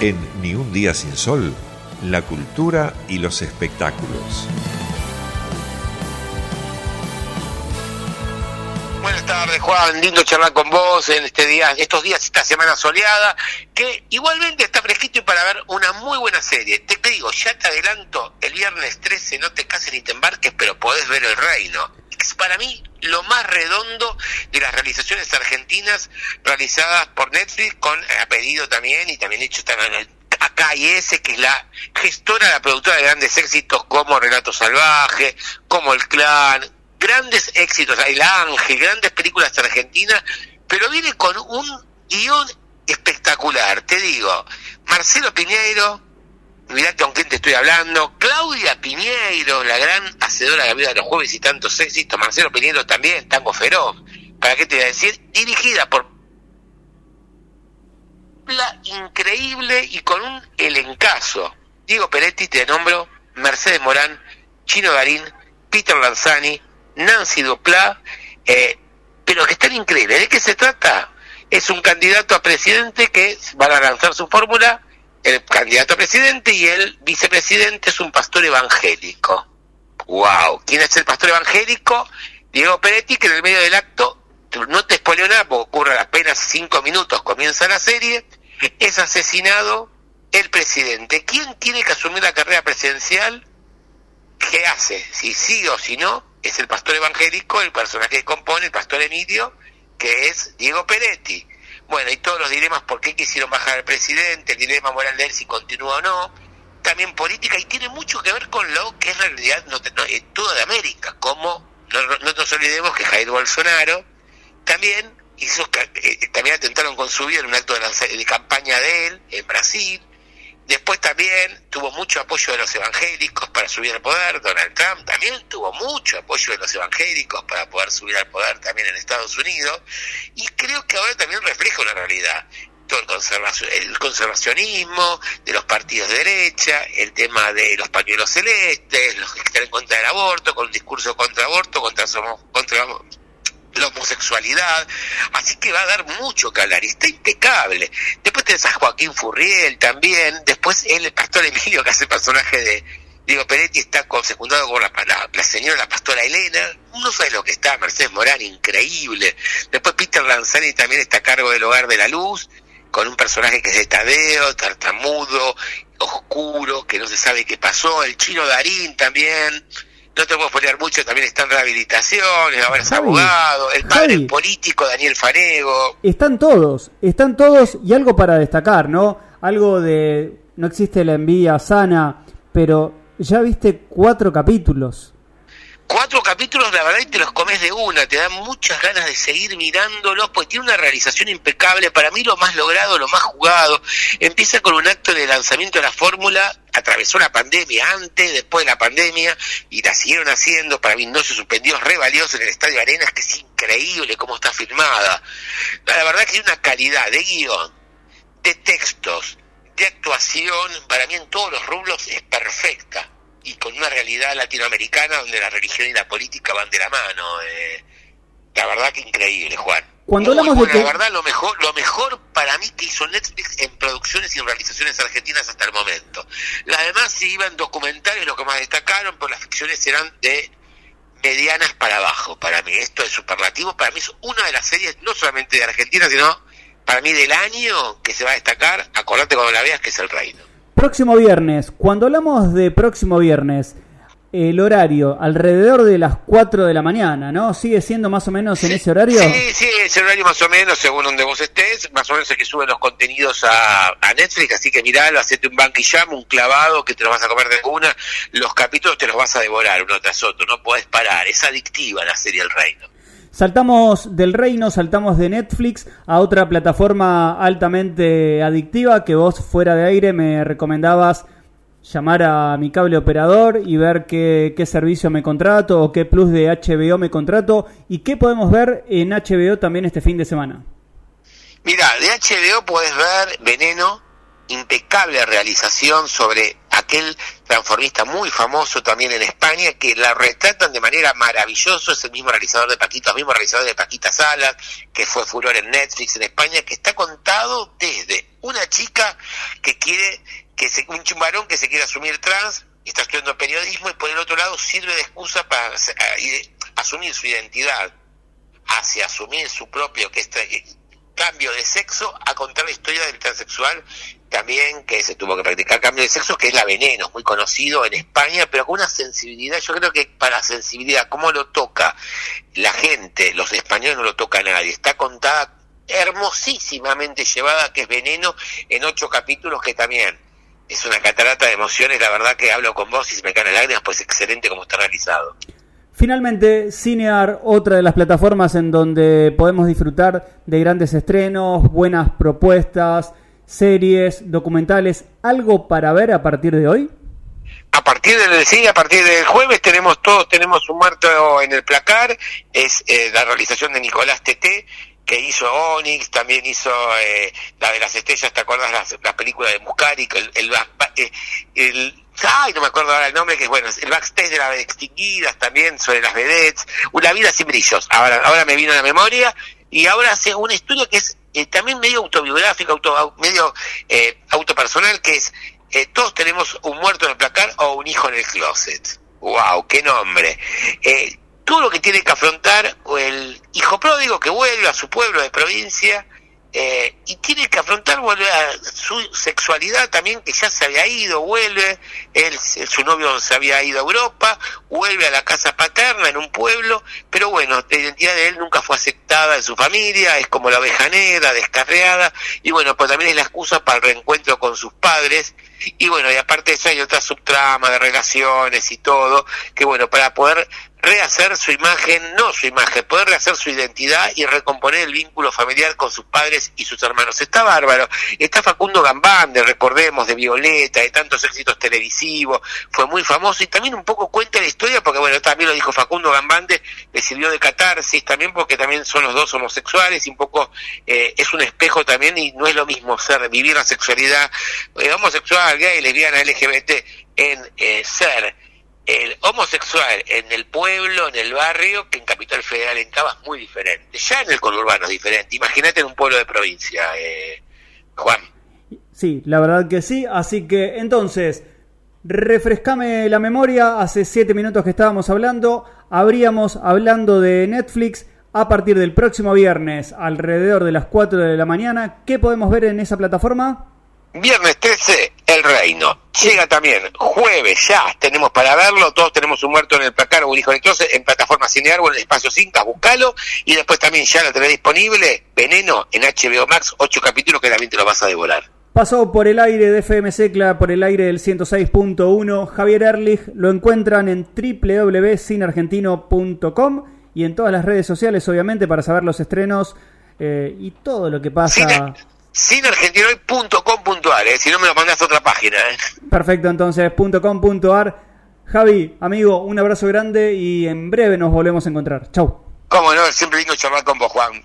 En Ni un día sin sol, la cultura y los espectáculos. Buenas tardes, Juan. Lindo charlar con vos en este día, estos días, esta semana soleada, que igualmente está fresquito y para ver una muy buena serie. Te, digo, ya te adelanto, el viernes 13 no te cases ni te embarques, pero podés ver El Reino. Para mí lo más redondo de las realizaciones argentinas realizadas por Netflix, con a pedido también y también hecho también y ese que es la gestora, la productora de grandes éxitos como Relato Salvaje, como El Clan, grandes éxitos, El Ángel, grandes películas argentinas, pero viene con un guion espectacular, te digo, Marcelo Piñeiro, mirá con quién te estoy hablando, Claudia Piñeiro, la gran hacedora de la vida de los jueves y tantos éxitos, Marcelo Piñeiro también, Tango Feroz, ¿para qué te voy a decir? Dirigida por increíble y con un elencazo. Diego Peretti, te nombro, Mercedes Morán, Chino Garín, Peter Lanzani, Nancy Duplá, eh, pero que están increíbles. ¿De qué se trata? Es un candidato a presidente que van a lanzar su fórmula, el candidato a presidente y el vicepresidente es un pastor evangélico. ¡Wow! ¿Quién es el pastor evangélico? Diego Peretti, que en el medio del acto, no te spoileo nada, porque ocurre apenas cinco minutos, comienza la serie, es asesinado el presidente. ¿Quién tiene que asumir la carrera presidencial? ¿Qué hace? Si sí o si no, es el pastor evangélico, el personaje que compone, el pastor Emilio, que es Diego Peretti. Bueno, y todos los dilemas, por qué quisieron bajar al presidente, el dilema moral de él si continúa o no, también política, y tiene mucho que ver con lo que es realidad no, en toda de América, como no, no nos olvidemos que Jair Bolsonaro también hizo, eh, también atentaron con su vida en un acto de, de campaña de él en Brasil, Después también tuvo mucho apoyo de los evangélicos para subir al poder. Donald Trump mucho apoyo de los evangélicos para poder subir al poder también en Estados Unidos. Y creo que ahora también refleja una realidad. Todo el, conservacionismo de los partidos de derecha, el tema de los pañuelos celestes, los que están en contra del aborto, con un discurso contra aborto, contra, contra la homosexualidad, así que va a dar mucho que y está impecable. Después tenés a Joaquín Furriel también, después el pastor Emilio, que hace personaje de Diego Peretti, está secundado por la, la, señora, la pastora Elena, no sabes lo que está, Mercedes Morán, increíble. Después Peter Lanzani también está a cargo del Hogar de la Luz, con un personaje que es de Tadeo, tartamudo, oscuro, que no se sabe qué pasó, el chino Darín también, no te puedo poner mucho, también está en rehabilitación, ahora es abogado, el padre político Daniel Fanego. Están todos, están todos y algo para destacar, ¿no? Algo de no existe la envidia sana, pero ya viste cuatro capítulos. Cuatro capítulos, la verdad, y te los comes de una, te dan muchas ganas de seguir mirándolos, pues tiene una realización impecable, para mí lo más logrado, lo más jugado, empieza con un acto de lanzamiento de la fórmula, atravesó la pandemia antes, después de la pandemia, y la siguieron haciendo, para mí no se suspendió, re valioso en el Estadio Arenas, que es increíble cómo está filmada. La verdad que tiene una calidad de guion, de textos, de actuación, para mí en todos los rublos es perfecta y con una realidad latinoamericana donde la religión y la política van de la mano. Eh. La verdad que increíble, Juan. Cuando hablamos de La verdad, lo mejor, lo mejor para mí que hizo Netflix en producciones y en realizaciones argentinas hasta el momento. Las demás sí iban documentales, lo que más destacaron, pero las ficciones eran de medianas para abajo. Para mí, esto es superlativo. Para mí es una de las series, no solamente de Argentina, sino para mí del año que se va a destacar. Acordate cuando la veas que es El Reino. Próximo viernes, cuando hablamos de próximo viernes, el horario alrededor de las 4 de la mañana, ¿no? ¿Sigue siendo más o menos en ese horario? Sí, sí, ese horario más o menos, según donde vos estés, más o menos es que suben los contenidos a, Netflix, así que miralo, hacete un y un clavado que te lo vas a comer de una, los capítulos te los vas a devorar uno tras otro, no podés parar, es adictiva la serie El Reino. Saltamos del reino, saltamos de Netflix a otra plataforma altamente adictiva que vos fuera de aire me recomendabas llamar a mi cable operador y ver qué, servicio me contrato o qué plus de HBO me contrato y qué podemos ver en HBO también este fin de semana. Mira, de HBO puedes ver Veneno, impecable realización sobre aquel transformista muy famoso también en España, que la retratan de manera maravillosa, es el mismo realizador de Paquita, el mismo realizador de Paquita Salas, que fue furor en Netflix en España, que está contado desde una chica que quiere, que se, un varón que se quiere asumir trans, está estudiando periodismo y por el otro lado sirve de excusa para asumir su identidad, hacia asumir su propio que este cambio de sexo, a contar la historia del transexual también que se tuvo que practicar cambio de sexo, que es la veneno, muy conocido en España, pero con una sensibilidad, yo creo que para sensibilidad, cómo lo toca la gente, los españoles no lo toca nadie, está contada hermosísimamente llevada, que es veneno, en ocho capítulos que también es una catarata de emociones, la verdad que hablo con vos y se me caen lágrimas, pues excelente como está realizado. Finalmente, Cinear, otra de las plataformas en donde podemos disfrutar de grandes estrenos, buenas propuestas, series, documentales, algo para ver a partir de hoy? A partir del sí, a partir del jueves tenemos todos tenemos un muerto en el placar, es eh, la realización de Nicolás Teté que hizo Onyx, también hizo eh, la de las estrellas, ¿te acuerdas las, las películas de Muscari? El, el, eh, el, ay, no me acuerdo ahora el nombre, que es bueno, el backstage de las extinguidas también, sobre las vedettes, una vida sin brillos, ahora, ahora me vino a la memoria, y ahora hace una historia que es eh, también medio autobiográfica, auto, medio eh, autopersonal, que es eh, todos tenemos un muerto en el placar o un hijo en el closet. ¡Wow! ¡Qué nombre! Eh, todo lo que tiene que afrontar el hijo pródigo que vuelve a su pueblo de provincia eh, y tiene que afrontar vuelve su sexualidad también que ya se había ido vuelve él su novio se había ido a Europa vuelve a la casa paterna en un pueblo pero bueno la identidad de él nunca fue aceptada en su familia es como la oveja negra descarreada y bueno pues también es la excusa para el reencuentro con sus padres y bueno y aparte de eso hay otra subtrama de relaciones y todo que bueno para poder rehacer su imagen, no su imagen, poder rehacer su identidad y recomponer el vínculo familiar con sus padres y sus hermanos. Está bárbaro. Está Facundo Gambande, recordemos, de Violeta, de tantos éxitos televisivos, fue muy famoso y también un poco cuenta la historia, porque bueno, también lo dijo Facundo Gambande, le sirvió de catarsis también porque también son los dos homosexuales y un poco eh, es un espejo también y no es lo mismo ser, vivir la sexualidad eh, homosexual, gay, lesbiana, LGBT en eh, ser el homosexual en el pueblo, en el barrio, que en Capital Federal, en Cava, es muy diferente. Ya en el conurbano es diferente. Imagínate en un pueblo de provincia, eh, Juan. Sí, la verdad que sí. Así que entonces, refrescame la memoria. Hace siete minutos que estábamos hablando. Habríamos hablando de Netflix a partir del próximo viernes, alrededor de las 4 de la mañana. ¿Qué podemos ver en esa plataforma? Viernes 13, El Reino. Llega también jueves, ya tenemos para verlo. Todos tenemos un muerto en el placar o un hijo en el closet en plataforma Cinear o en el espacio Cinca, buscalo. Y después también ya lo tenés disponible, Veneno en HBO Max, ocho capítulos que también te lo vas a devorar. Pasó por el aire de FM Secla, por el aire del 106.1. Javier Erlich lo encuentran en www.cinargentino.com y en todas las redes sociales, obviamente, para saber los estrenos eh, y todo lo que pasa sinargentinoy.com.ar, eh, si no me lo mandas a otra página. Eh. Perfecto, entonces, .com.ar. Javi, amigo, un abrazo grande y en breve nos volvemos a encontrar. Chau. Cómo no, siempre lindo charlar con vos, Juan.